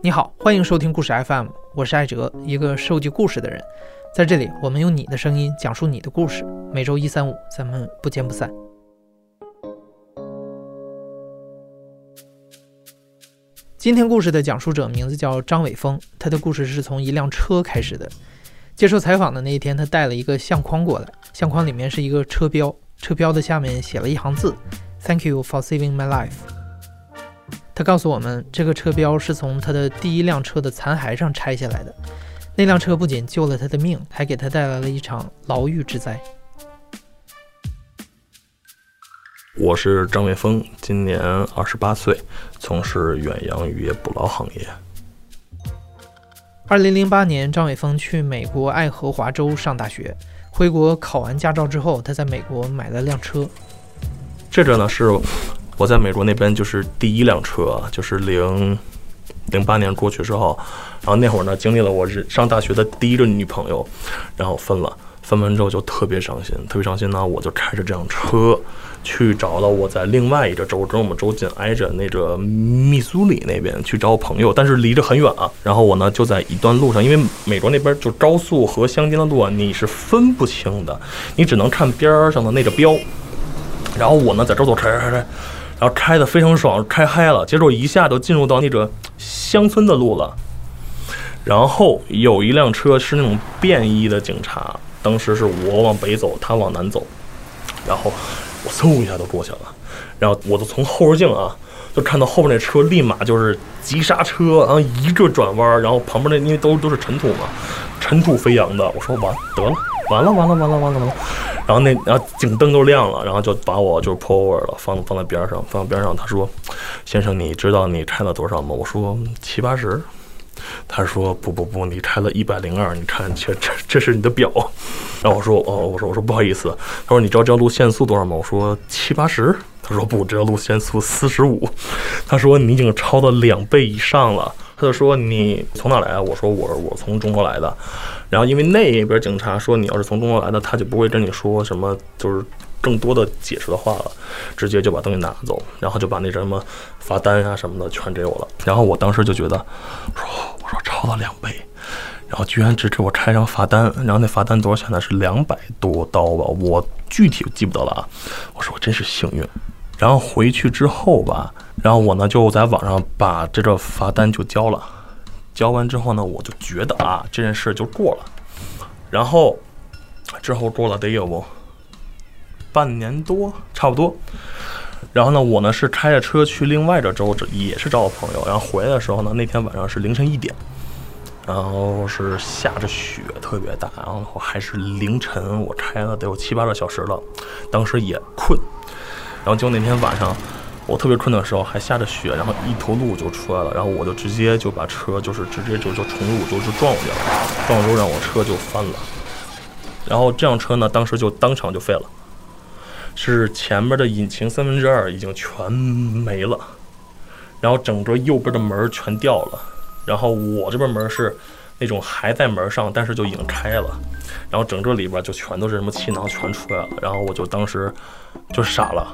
你好，欢迎收听故事 FM，我是艾哲，一个收集故事的人。在这里，我们用你的声音讲述你的故事。每周一、三、五，咱们不见不散。今天故事的讲述者名字叫张伟峰，他的故事是从一辆车开始的。接受采访的那一天，他带了一个相框过来，相框里面是一个车标，车标的下面写了一行字：“Thank you for saving my life。”他告诉我们，这个车标是从他的第一辆车的残骸上拆下来的。那辆车不仅救了他的命，还给他带来了一场牢狱之灾。我是张伟峰，今年二十八岁，从事远洋渔业捕捞行业。二零零八年，张伟峰去美国爱荷华州上大学。回国考完驾照之后，他在美国买了辆车。这个呢是。我在美国那边就是第一辆车，就是零零八年过去之后，然后那会儿呢，经历了我上大学的第一个女朋友，然后分了，分完之后就特别伤心，特别伤心呢，我就开着这辆车去找了我在另外一个州，跟我们州紧挨着那个密苏里那边去找我朋友，但是离着很远啊。然后我呢就在一段路上，因为美国那边就高速和乡间的路啊，你是分不清的，你只能看边上的那个标。然后我呢在这走开开开。然后开的非常爽，开嗨了，结果一下就进入到那个乡村的路了。然后有一辆车是那种便衣的警察，当时是我往北走，他往南走，然后我嗖一下就过去了。然后我就从后视镜啊，就看到后边那车立马就是急刹车，然后一个转弯，然后旁边那因为都都是尘土嘛，尘土飞扬的。我说完得了，完了完了完了完了完了。然后那然后警灯都亮了，然后就把我就是 pull over 了，放放在边上，放在边上。他说：“先生，你知道你开了多少吗？”我说：“七八十。”他说：“不不不，你开了一百零二，你看这这这是你的表。”然后我说：“哦，我说我说不好意思。”他说：“你知道这条路限速多少吗？”我说：“七八十。”他说：“不，这条路限速四十五。”他说：“你已经超了两倍以上了。”他就说：“你从哪来啊？”我说：“我我从中国来的。”然后因为那边警察说：“你要是从中国来的，他就不会跟你说什么，就是更多的解释的话了，直接就把东西拿走，然后就把那什么罚单啊什么的全给我了。”然后我当时就觉得，我说：“我说超了两倍，然后居然只给我开张罚单，然后那罚单多少钱呢？是两百多刀吧？我具体记不得了啊。”我说：“我真是幸运。”然后回去之后吧。然后我呢就在网上把这个罚单就交了，交完之后呢，我就觉得啊这件事就过了。然后之后过了得有半年多，差不多。然后呢，我呢是开着车去另外的州，也是找我朋友。然后回来的时候呢，那天晚上是凌晨一点，然后是下着雪，特别大。然后还是凌晨，我开了得有七八个小时了，当时也困。然后就那天晚上。我特别困的时候还下着雪，然后一头鹿就出来了，然后我就直接就把车就是直接就就重入就就撞过去了，撞之后让我车就翻了，然后这辆车呢当时就当场就废了，是前面的引擎三分之二已经全没了，然后整个右边的门全掉了，然后我这边门是那种还在门上，但是就已经开了，然后整个里边就全都是什么气囊全出来了，然后我就当时就傻了。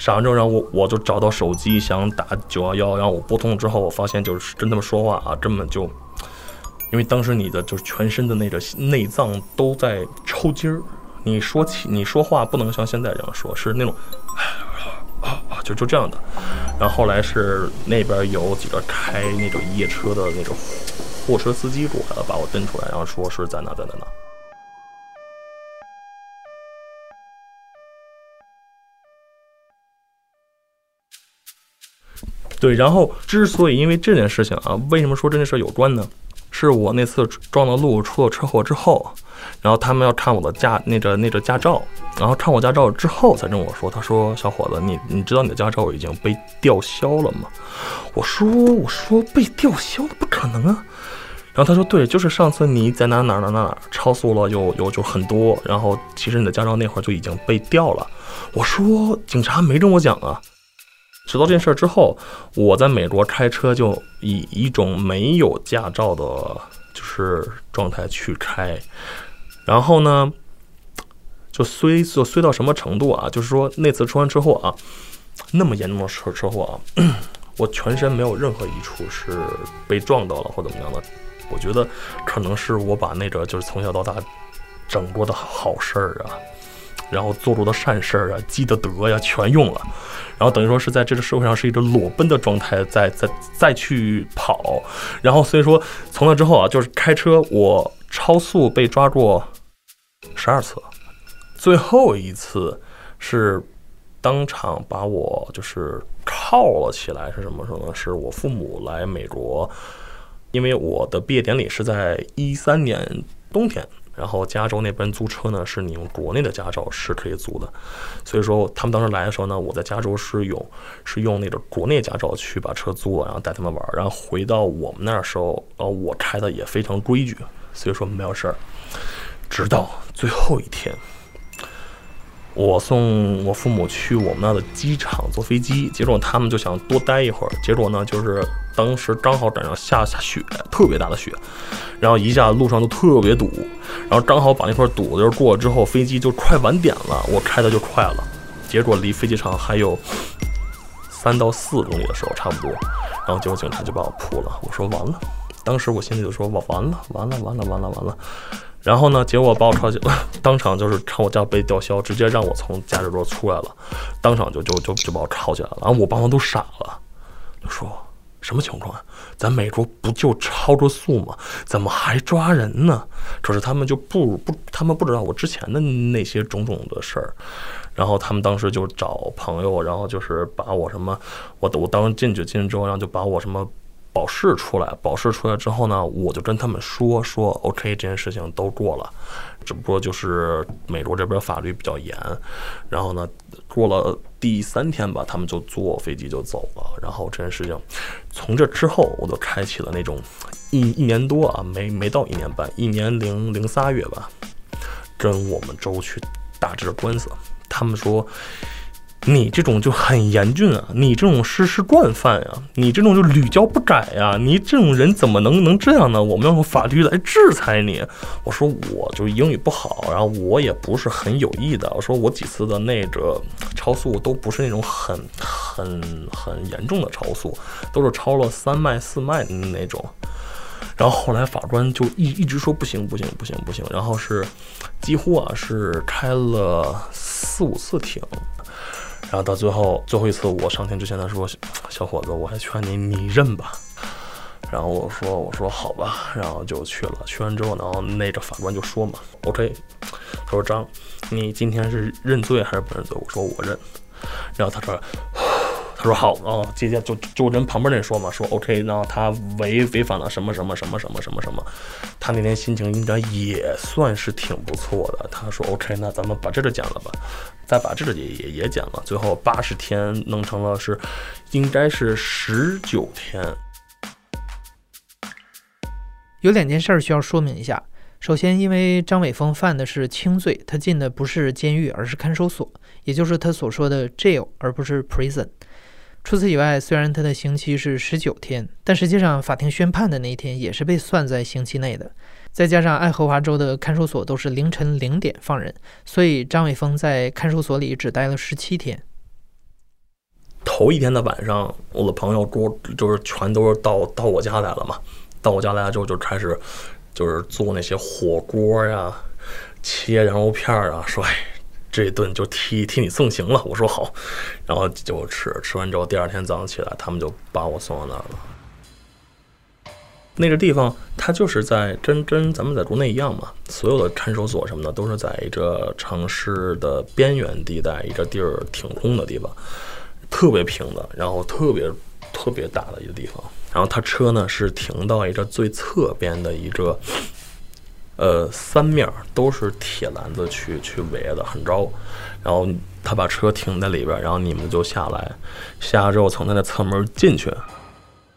上完之后，然后我我就找到手机想打九幺幺，然后我拨通了之后，我发现就是跟他们说话啊，根本就，因为当时你的就是全身的那个内脏都在抽筋儿，你说起你说话不能像现在这样说，是那种啊啊就就这样的。然后后来是那边有几个开那种夜车的那种货车司机过来了，把我蹬出来，然后说是在哪在哪哪。对，然后之所以因为这件事情啊，为什么说这件事有关呢？是我那次撞了路出了车祸之后，然后他们要看我的驾那个那个驾照，然后看我驾照之后才跟我说，他说小伙子，你你知道你的驾照已经被吊销了吗？我说我说被吊销了不可能啊。然后他说对，就是上次你在哪哪哪哪哪超速了，有有就很多，然后其实你的驾照那会儿就已经被吊了。我说警察没跟我讲啊。知道这件事之后，我在美国开车就以一种没有驾照的，就是状态去开。然后呢，就衰就衰到什么程度啊？就是说那次出完车祸啊，那么严重的车车祸啊，我全身没有任何一处是被撞到了或怎么样的。我觉得可能是我把那个就是从小到大整过的好事儿啊，然后做过的善事儿啊，积的德呀，全用了。然后等于说是在这个社会上是一个裸奔的状态，在在再去跑。然后所以说从那之后啊，就是开车我超速被抓过十二次，最后一次是当场把我就是铐了起来。是什么时候呢？是我父母来美国。因为我的毕业典礼是在一三年冬天，然后加州那边租车呢，是你用国内的驾照是可以租的，所以说他们当时来的时候呢，我在加州是用是用那个国内驾照去把车租了，然后带他们玩，然后回到我们那儿时候，呃，我开的也非常规矩，所以说没有事儿，直到最后一天。我送我父母去我们那的机场坐飞机，结果他们就想多待一会儿，结果呢，就是当时刚好赶上下下雪，特别大的雪，然后一下路上都特别堵，然后刚好把那块堵就是过了之后，飞机就快晚点了，我开的就快了，结果离飞机场还有三到四公里的时候差不多，然后结果警察就把我扑了，我说完了，当时我心里就说我完了，完了，完了，完了，完了。然后呢？结果把我抄起，当场就是看我驾照被吊销，直接让我从驾驶座出来了，当场就就就就把我抄起来了。然后我爸妈都傻了，就说什么情况啊？咱美国不就超着速吗？怎么还抓人呢？可是他们就不不，他们不知道我之前的那些种种的事儿。然后他们当时就找朋友，然后就是把我什么，我我当时进去进去之后，然后就把我什么。保释出来，保释出来之后呢，我就跟他们说说，OK，这件事情都过了，只不过就是美国这边法律比较严，然后呢，过了第三天吧，他们就坐飞机就走了，然后这件事情从这之后，我就开启了那种一一年多啊，没没到一年半，一年零零仨月吧，跟我们州去打这个官司，他们说。你这种就很严峻啊！你这种是是惯犯呀！你这种就屡教不改呀！你这种人怎么能能这样呢？我们要用法律来制裁你。我说我就英语不好，然后我也不是很有意的。我说我几次的那个超速都不是那种很很很严重的超速，都是超了三迈四迈的那种。然后后来法官就一一直说不行不行不行不行，然后是几乎啊是开了四五次庭。然后到最后最后一次我上庭之前，他说：“小伙子，我还劝你你认吧。”然后我说：“我说好吧。”然后就去了。去完之后，然后那个法官就说嘛：“OK。”他说：“张，你今天是认罪还是不认罪？”我说：“我认。”然后他说。他说好，然后接着就就跟旁边人说嘛，说 OK，然后他违违反了什么什么什么什么什么什么，他那天心情应该也算是挺不错的。他说 OK，那咱们把这个减了吧，再把这个也也也减了，最后八十天弄成了是，应该是十九天。有两件事需要说明一下，首先，因为张伟峰犯的是轻罪，他进的不是监狱，而是看守所，也就是他所说的 jail，而不是 prison。除此以外，虽然他的刑期是十九天，但实际上法庭宣判的那一天也是被算在刑期内的。再加上爱荷华州的看守所都是凌晨零点放人，所以张伟峰在看守所里只待了十七天。头一天的晚上，我的朋友桌就是全都是到到我家来了嘛。到我家来了之后，就开始就是做那些火锅呀、切羊肉片啊，说哎。这顿就替替你送行了，我说好，然后就吃，吃完之后第二天早上起来，他们就把我送到那儿了。那个地方它就是在跟跟咱们在国内一样嘛，所有的看守所什么的都是在一个城市的边缘地带，一个地儿挺空的地方，特别平的，然后特别特别大的一个地方。然后他车呢是停到一个最侧边的一个。呃，三面都是铁栏子去去围的，很高。然后他把车停在里边，然后你们就下来，下来之后从他的侧门进去，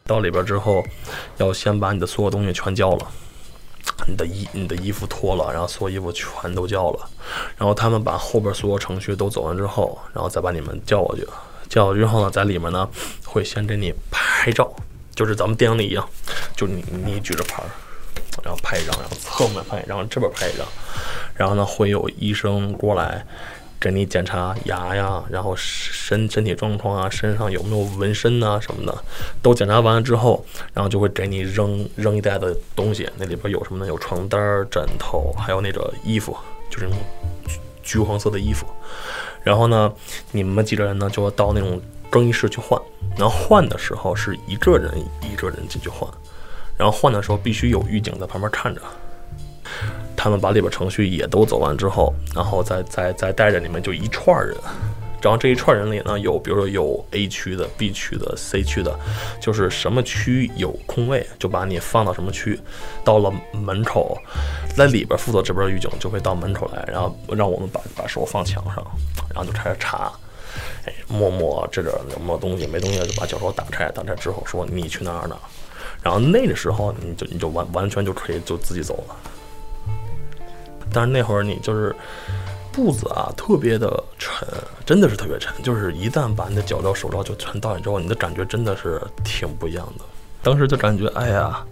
到里边之后，要先把你的所有东西全交了，你的衣你的衣服脱了，然后所有衣服全都交了。然后他们把后边所有程序都走完之后，然后再把你们叫过去。叫过去之后呢，在里面呢会先给你拍照，就是咱们电影里一样，就你你举着牌。然后拍一张，然后侧面拍一张，这边拍一张，然后呢会有医生过来给你检查牙呀，然后身身体状况啊，身上有没有纹身啊什么的，都检查完了之后，然后就会给你扔扔一袋的东西，那里边有什么呢？有床单、枕头，还有那个衣服，就是那种橘黄色的衣服。然后呢，你们几个人呢就要到那种更衣室去换，然后换的时候是一个人一个人进去换，然后换的时候必须有狱警在旁边看着。他们把里边程序也都走完之后，然后再再再带着你们就一串人，然后这一串人里呢有比如说有 A 区的、B 区的、C 区的，就是什么区有空位就把你放到什么区，到了门口，在里边负责这边狱警就会到门口来，然后让我们把把手放墙上，然后就开始查，哎，摸摸这边有没有东西，没东西就把脚手打开，打开之后说你去哪儿哪，然后那个时候你就你就完完全就可以就自己走了。但是那会儿你就是步子啊，特别的沉，真的是特别沉。就是一旦把你的脚镣、手镣就全到你之后，你的感觉真的是挺不一样的。当时就感觉，哎呀，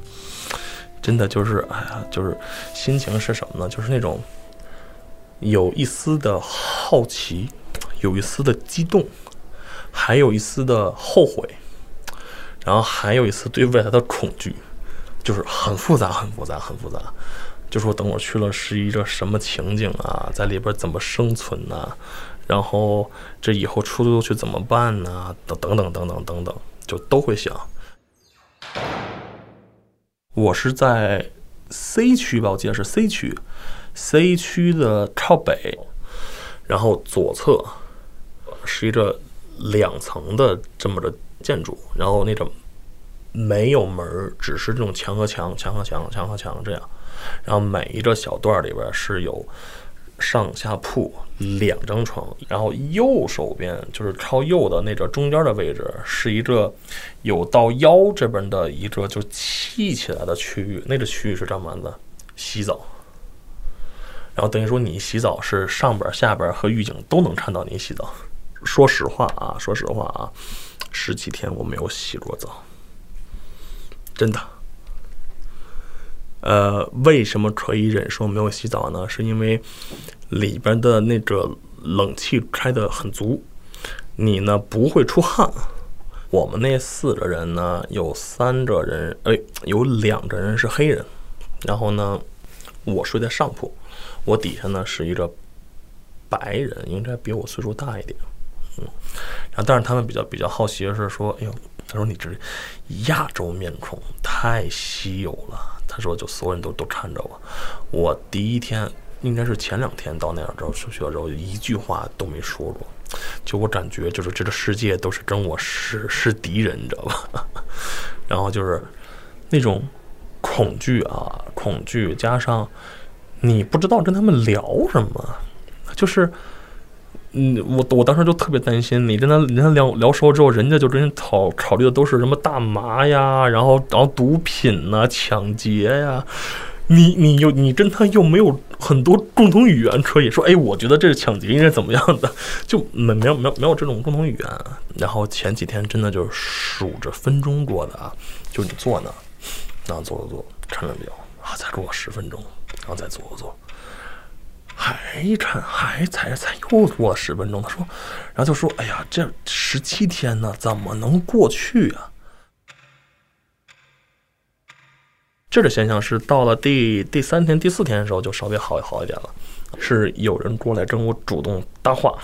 真的就是，哎呀，就是心情是什么呢？就是那种有一丝的好奇，有一丝的激动，还有一丝的后悔，然后还有一丝对未来的恐惧，就是很复杂，很复杂，很复杂。就说等我去了是一个什么情景啊，在里边怎么生存呢？然后这以后出去怎么办呢？等等等等等等等，就都会想。我是在 C 区吧，我记得是 C 区，C 区的靠北，然后左侧是一个两层的这么的建筑，然后那种没有门，只是这种墙和墙，墙和墙，墙和墙这样。然后每一个小段里边是有上下铺两张床，然后右手边就是靠右的那个中间的位置是一个有到腰这边的一个就砌起来的区域，那个区域是干嘛的？洗澡。然后等于说你洗澡是上边下边和狱警都能看到你洗澡。说实话啊，说实话啊，十几天我没有洗过澡，真的。呃，为什么可以忍受没有洗澡呢？是因为里边的那个冷气开的很足，你呢不会出汗。我们那四个人呢，有三个人，哎，有两个人是黑人，然后呢，我睡在上铺，我底下呢是一个白人，应该比我岁数大一点，嗯，然后但是他们比较比较好奇的是说，哎呦，他说你这亚洲面孔太稀有了。他说：“就所有人都都看着我，我第一天应该是前两天到那儿之后上学之后，一句话都没说过。就我感觉，就是这个世界都是跟我是是敌人，你知道吧？然后就是那种恐惧啊，恐惧加上你不知道跟他们聊什么，就是。”嗯，我我当时就特别担心，你跟他跟他聊聊熟了之后，人家就跟你考考虑的都是什么大麻呀，然后然后毒品呐，抢劫呀，你你又你跟他又没有很多共同语言可以说，哎，我觉得这是抢劫应该怎么样的，就没没有没有没有这种共同语言。然后前几天真的就是数着分钟过的啊，就你坐那，然后坐坐坐，看着表啊，再给我十分钟，然后再坐坐。还看还才才又过了十分钟，他说，然后就说：“哎呀，这十七天呢，怎么能过去啊？”这个现象是到了第第三天、第四天的时候就稍微好好一点了，是有人过来跟我主动搭话，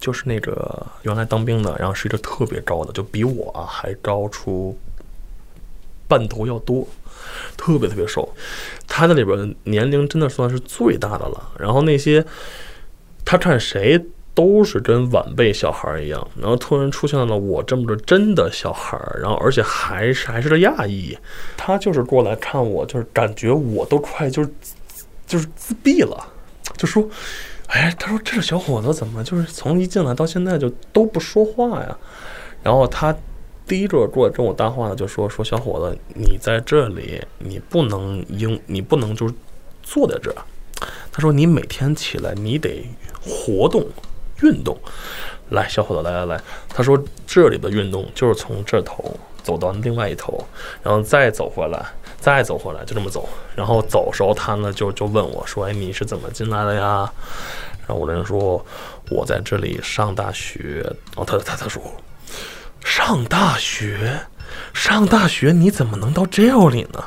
就是那个原来当兵的，然后是一个特别高的，就比我啊还高出半头要多。特别特别瘦，他在里边年龄真的算是最大的了。然后那些他看谁都是跟晚辈小孩一样。然后突然出现了我这么个真的小孩，然后而且还是还是个亚裔，他就是过来看我，就是感觉我都快就是就是自闭了，就说：“哎，他说这个小伙子怎么就是从一进来到现在就都不说话呀？”然后他。第一个过来跟我搭话的就说：“说小伙子，你在这里，你不能应，你不能就是坐在这儿。他说你每天起来，你得活动、运动。来，小伙子，来来来。他说这里的运动就是从这头走到另外一头，然后再走回来，再走回来，就这么走。然后走时候，他呢就就问我说：哎，你是怎么进来的呀？”然后我人说我在这里上大学，哦他他他说上大学，上大学你怎么能到这里呢？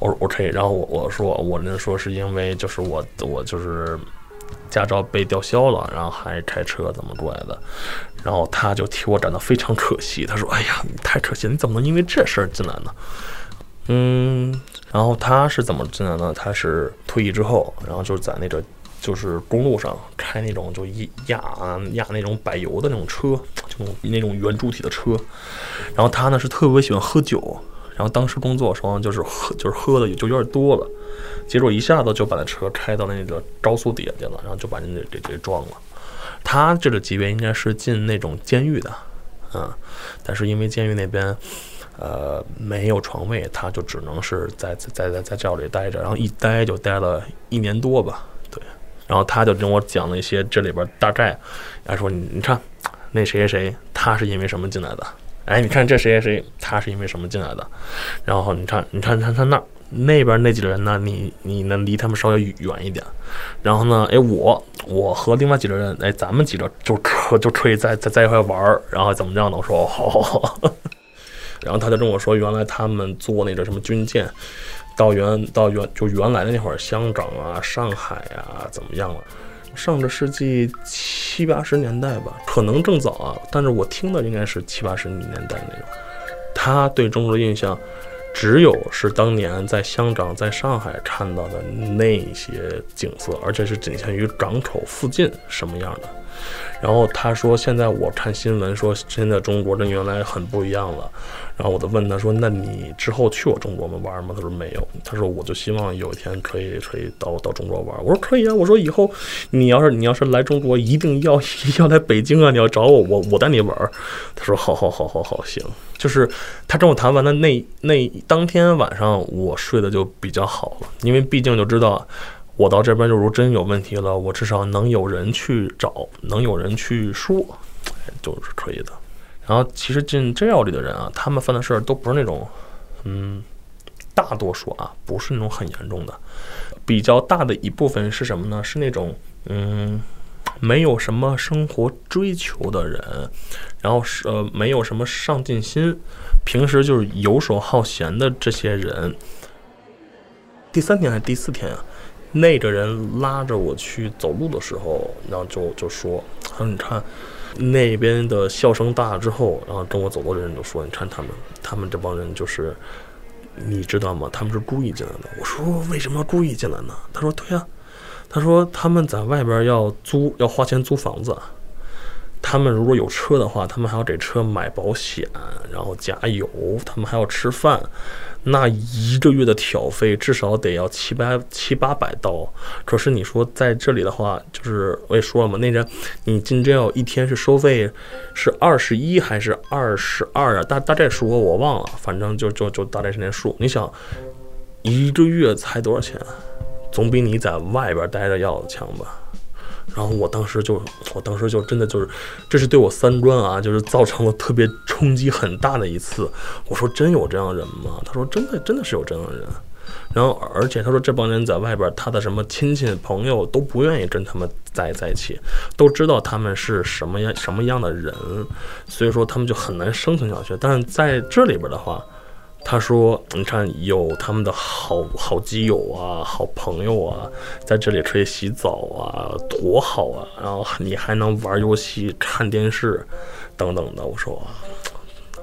我我可以，然后我我说我人说是因为就是我我就是驾照被吊销了，然后还开车怎么过来的，然后他就替我感到非常可惜，他说哎呀太可惜，你怎么能因为这事儿进来呢？嗯，然后他是怎么进来呢？他是退役之后，然后就是在那个就是公路上开那种就一压压那种柏油的那种车，就那种圆柱体的车。然后他呢是特别喜欢喝酒，然后当时工作时候就是喝就是喝的就有点多了，结果一下子就把那车开到那个高速底下去了，然后就把人给给给撞了。他这个级别应该是进那种监狱的，嗯，但是因为监狱那边。呃，没有床位，他就只能是在在在在在教里待着，然后一待就待了一年多吧，然后他就跟我讲了一些这里边大概，他说你你看，那谁谁谁他是因为什么进来的？哎，你看这谁谁谁他是因为什么进来的？然后你看你看他他那那边那几个人呢？你你能离他们稍微远一点。然后呢，哎我我和另外几个人，哎咱们几个就可就可以在在在一块玩，然后怎么样呢？我说好好好。然后他就跟我说，原来他们做那个什么军舰，到原到原就原来的那会儿，香港啊、上海啊怎么样了？上个世纪七八十年代吧，可能正早啊，但是我听的应该是七八十年代那种。他对中国的印象，只有是当年在香港、在上海看到的那些景色，而且是仅限于港口附近什么样的。然后他说：“现在我看新闻说，现在中国跟原来很不一样了。”然后我就问他说：“那你之后去过中国吗？玩吗？”他说：“没有。”他说：“我就希望有一天可以可以到到中国玩。”我说：“可以啊。”我说：“以后你要是你要是来中国，一定要 要来北京啊！你要找我，我我带你玩。”他说：“好好好好好，行。”就是他跟我谈完的那那当天晚上，我睡得就比较好了，因为毕竟就知道。我到这边，就如真有问题了，我至少能有人去找，能有人去说，就是可以的。然后，其实进 jail 里的人啊，他们犯的事儿都不是那种，嗯，大多数啊，不是那种很严重的。比较大的一部分是什么呢？是那种，嗯，没有什么生活追求的人，然后是呃，没有什么上进心，平时就是游手好闲的这些人。第三天还是第四天啊？那个人拉着我去走路的时候，然后就就说：“他说你看，那边的笑声大了之后，然后跟我走过的人就说：你看他们，他们这帮人就是，你知道吗？他们是故意进来的。我说为什么故意进来呢？他说对呀，他说他们在外边要租，要花钱租房子。他们如果有车的话，他们还要给车买保险，然后加油，他们还要吃饭。”那一个月的挑费至少得要七八七八百刀，可是你说在这里的话，就是我也说了嘛，那个你进 jail 一天是收费是二十一还是二十二啊？大大概数我忘了，反正就就就大概是那数。你想一个月才多少钱？总比你在外边待着要强吧？然后我当时就，我当时就真的就是，这是对我三观啊，就是造成了特别冲击很大的一次。我说真有这样人吗？他说真的，真的是有这样的人。然后而且他说这帮人在外边，他的什么亲戚朋友都不愿意跟他们在在一起，都知道他们是什么样什么样的人，所以说他们就很难生存下去。但是在这里边的话。他说：“你看，有他们的好好基友啊，好朋友啊，在这里可以洗澡啊，多好啊！然后你还能玩游戏、看电视，等等的。”我说：“啊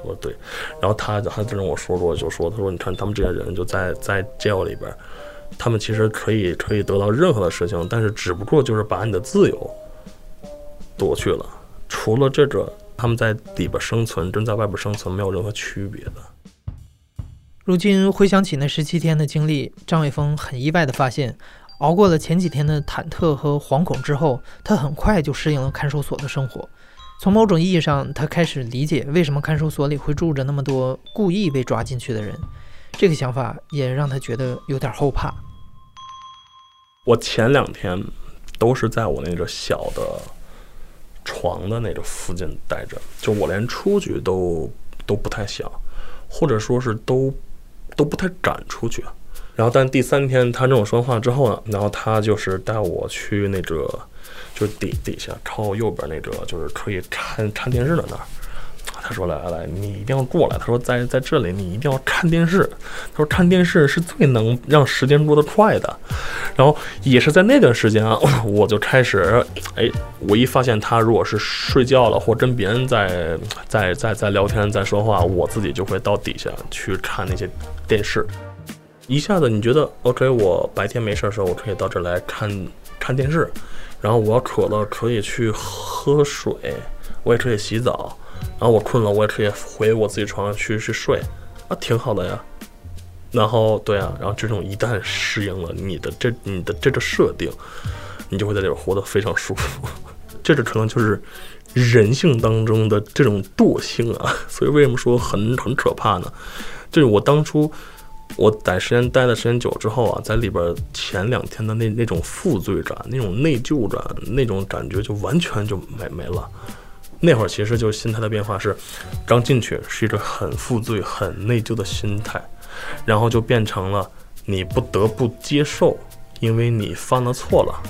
我说对。”然后他他就跟我说过，就说：“他说你看，他们这些人就在在 jail 里边，他们其实可以可以得到任何的事情，但是只不过就是把你的自由夺去了。除了这个，他们在里边生存跟在外边生存没有任何区别的。”如今回想起那十七天的经历，张伟峰很意外地发现，熬过了前几天的忐忑和惶恐之后，他很快就适应了看守所的生活。从某种意义上，他开始理解为什么看守所里会住着那么多故意被抓进去的人。这个想法也让他觉得有点后怕。我前两天都是在我那个小的床的那个附近待着，就我连出去都都不太想，或者说是都。都不太敢出去，然后但第三天他跟我说话之后呢，然后他就是带我去那个就是底底下靠右边那个就是可以看看电视的那儿。他说：“来来来，你一定要过来。”他说：“在在这里，你一定要看电视。”他说：“看电视是最能让时间过得快的。”然后也是在那段时间啊，我就开始，哎，我一发现他如果是睡觉了，或跟别人在在在在聊天、在说话，我自己就会到底下去看那些电视。一下子你觉得 OK，我白天没事的时候，我可以到这来看看电视。然后我要渴了，可以去喝水，我也可以洗澡。然后我困了，我也可以回我自己床上去去睡，啊，挺好的呀。然后对啊，然后这种一旦适应了你的这你的这个设定，你就会在这边活得非常舒服。这个可能就是人性当中的这种惰性啊。所以为什么说很很可怕呢？就是我当初我在时间待的时间久之后啊，在里边前两天的那那种负罪感、那种内疚感、那种感觉就完全就没没了。那会儿其实就是心态的变化是，刚进去是一个很负罪、很内疚的心态，然后就变成了你不得不接受，因为你犯了错了，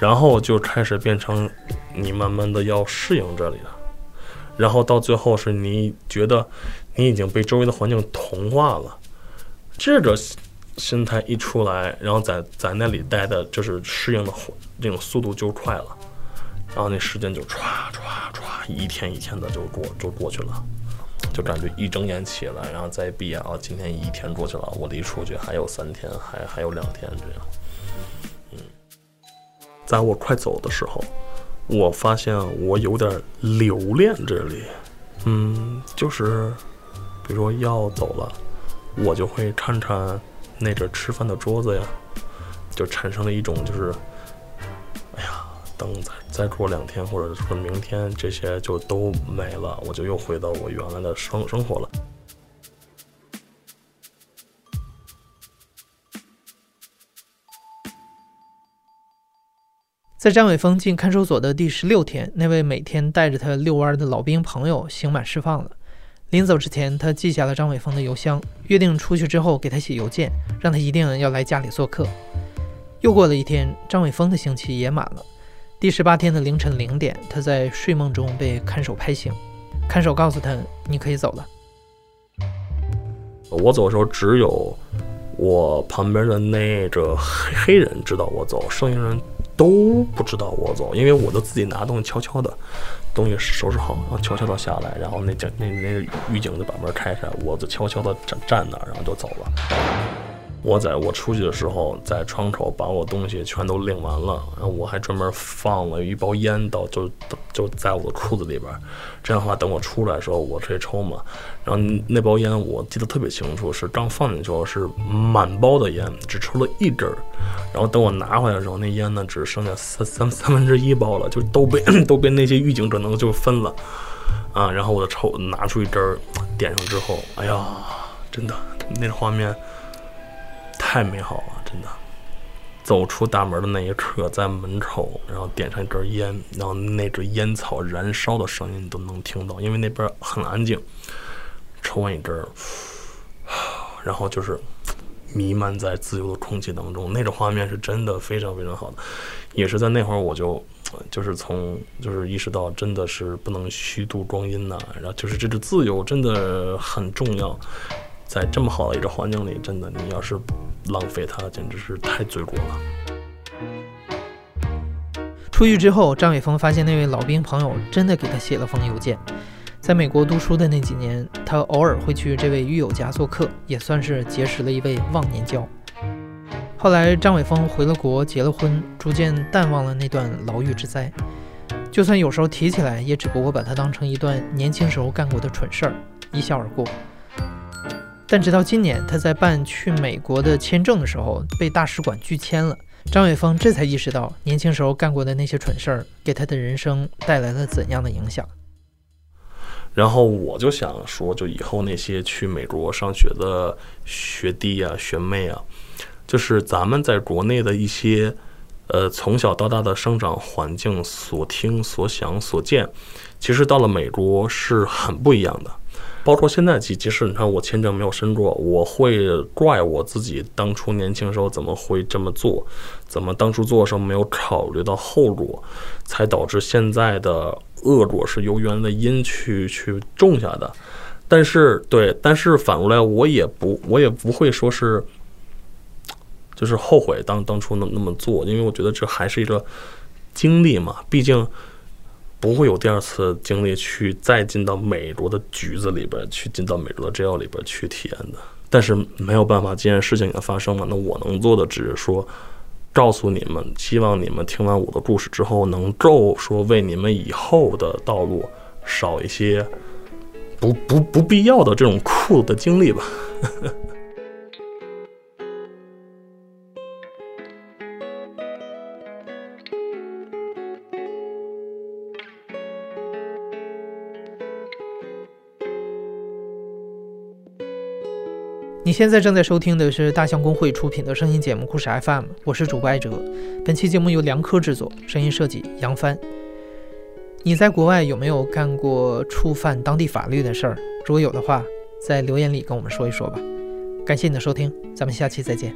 然后就开始变成你慢慢的要适应这里了，然后到最后是你觉得你已经被周围的环境同化了，这个心态一出来，然后在在那里待的就是适应的这种速度就快了。然后那时间就唰唰唰，一天一天的就过就过去了，就感觉一睁眼起来，然后再闭眼啊，今天一天过去了，我离出去还有三天，还还有两天这样。嗯，在我快走的时候，我发现我有点留恋这里。嗯，就是比如说要走了，我就会看看那个吃饭的桌子呀，就产生了一种就是。哎呀，灯在再过两天，或者说明天，这些就都没了，我就又回到我原来的生生活了。在张伟峰进看守所的第十六天，那位每天带着他遛弯的老兵朋友刑满释放了。临走之前，他记下了张伟峰的邮箱，约定出去之后给他写邮件，让他一定要来家里做客。又过了一天，张伟峰的刑期也满了。第十八天的凌晨零点，他在睡梦中被看守拍醒。看守告诉他：“你可以走了。”我走的时候，只有我旁边的那个黑黑人知道我走，剩下人都不知道我走，因为我都自己拿东西悄悄的，东西收拾好，然后悄悄的下来，然后那警那那个狱警就把门开开，我就悄悄的站站那，然后就走了。我在我出去的时候，在窗口把我东西全都领完了，然后我还专门放了一包烟到就就在我的裤子里边，这样的话等我出来的时候我可以抽嘛。然后那包烟我记得特别清楚，是刚放进去是满包的烟，只抽了一根儿，然后等我拿回来的时候，那烟呢只剩下三三三分之一包了，就都被都被那些狱警可能就分了啊。然后我就抽拿出一根儿，点上之后，哎呀，真的那画面。太美好了，真的！走出大门的那一刻，在门口，然后点上一根烟，然后那个烟草燃烧的声音都能听到，因为那边很安静。抽完一根，然后就是弥漫在自由的空气当中，那种画面是真的非常非常好的。也是在那会儿，我就就是从就是意识到，真的是不能虚度光阴呐。然后就是这个自由真的很重要。在这么好的一个环境里，真的，你要是浪费它，简直是太罪过了。出狱之后，张伟峰发现那位老兵朋友真的给他写了封邮件。在美国读书的那几年，他偶尔会去这位狱友家做客，也算是结识了一位忘年交。后来，张伟峰回了国，结了婚，逐渐淡忘了那段牢狱之灾。就算有时候提起来，也只不过把它当成一段年轻时候干过的蠢事儿，一笑而过。但直到今年，他在办去美国的签证的时候被大使馆拒签了。张伟峰这才意识到，年轻时候干过的那些蠢事儿，给他的人生带来了怎样的影响。然后我就想说，就以后那些去美国上学的学弟啊、学妹啊，就是咱们在国内的一些，呃，从小到大的生长环境所听、所想、所见，其实到了美国是很不一样的。包括现在，即即使你看我签证没有申过，我会怪我自己当初年轻时候怎么会这么做，怎么当初做的时候没有考虑到后果，才导致现在的恶果是由原来的因去去种下的。但是对，但是反过来，我也不我也不会说是，就是后悔当当初那那么做，因为我觉得这还是一个经历嘛，毕竟。不会有第二次经历去再进到美国的局子里边，去进到美国的 jail 里边去体验的。但是没有办法，既然事情已经发生了，那我能做的只是说，告诉你们，希望你们听完我的故事之后，能够说为你们以后的道路少一些不不不必要的这种酷的经历吧。你现在正在收听的是大象公会出品的声音节目《故事 FM》，我是主播艾哲。本期节目由梁科制作，声音设计杨帆。你在国外有没有干过触犯当地法律的事儿？如果有的话，在留言里跟我们说一说吧。感谢你的收听，咱们下期再见。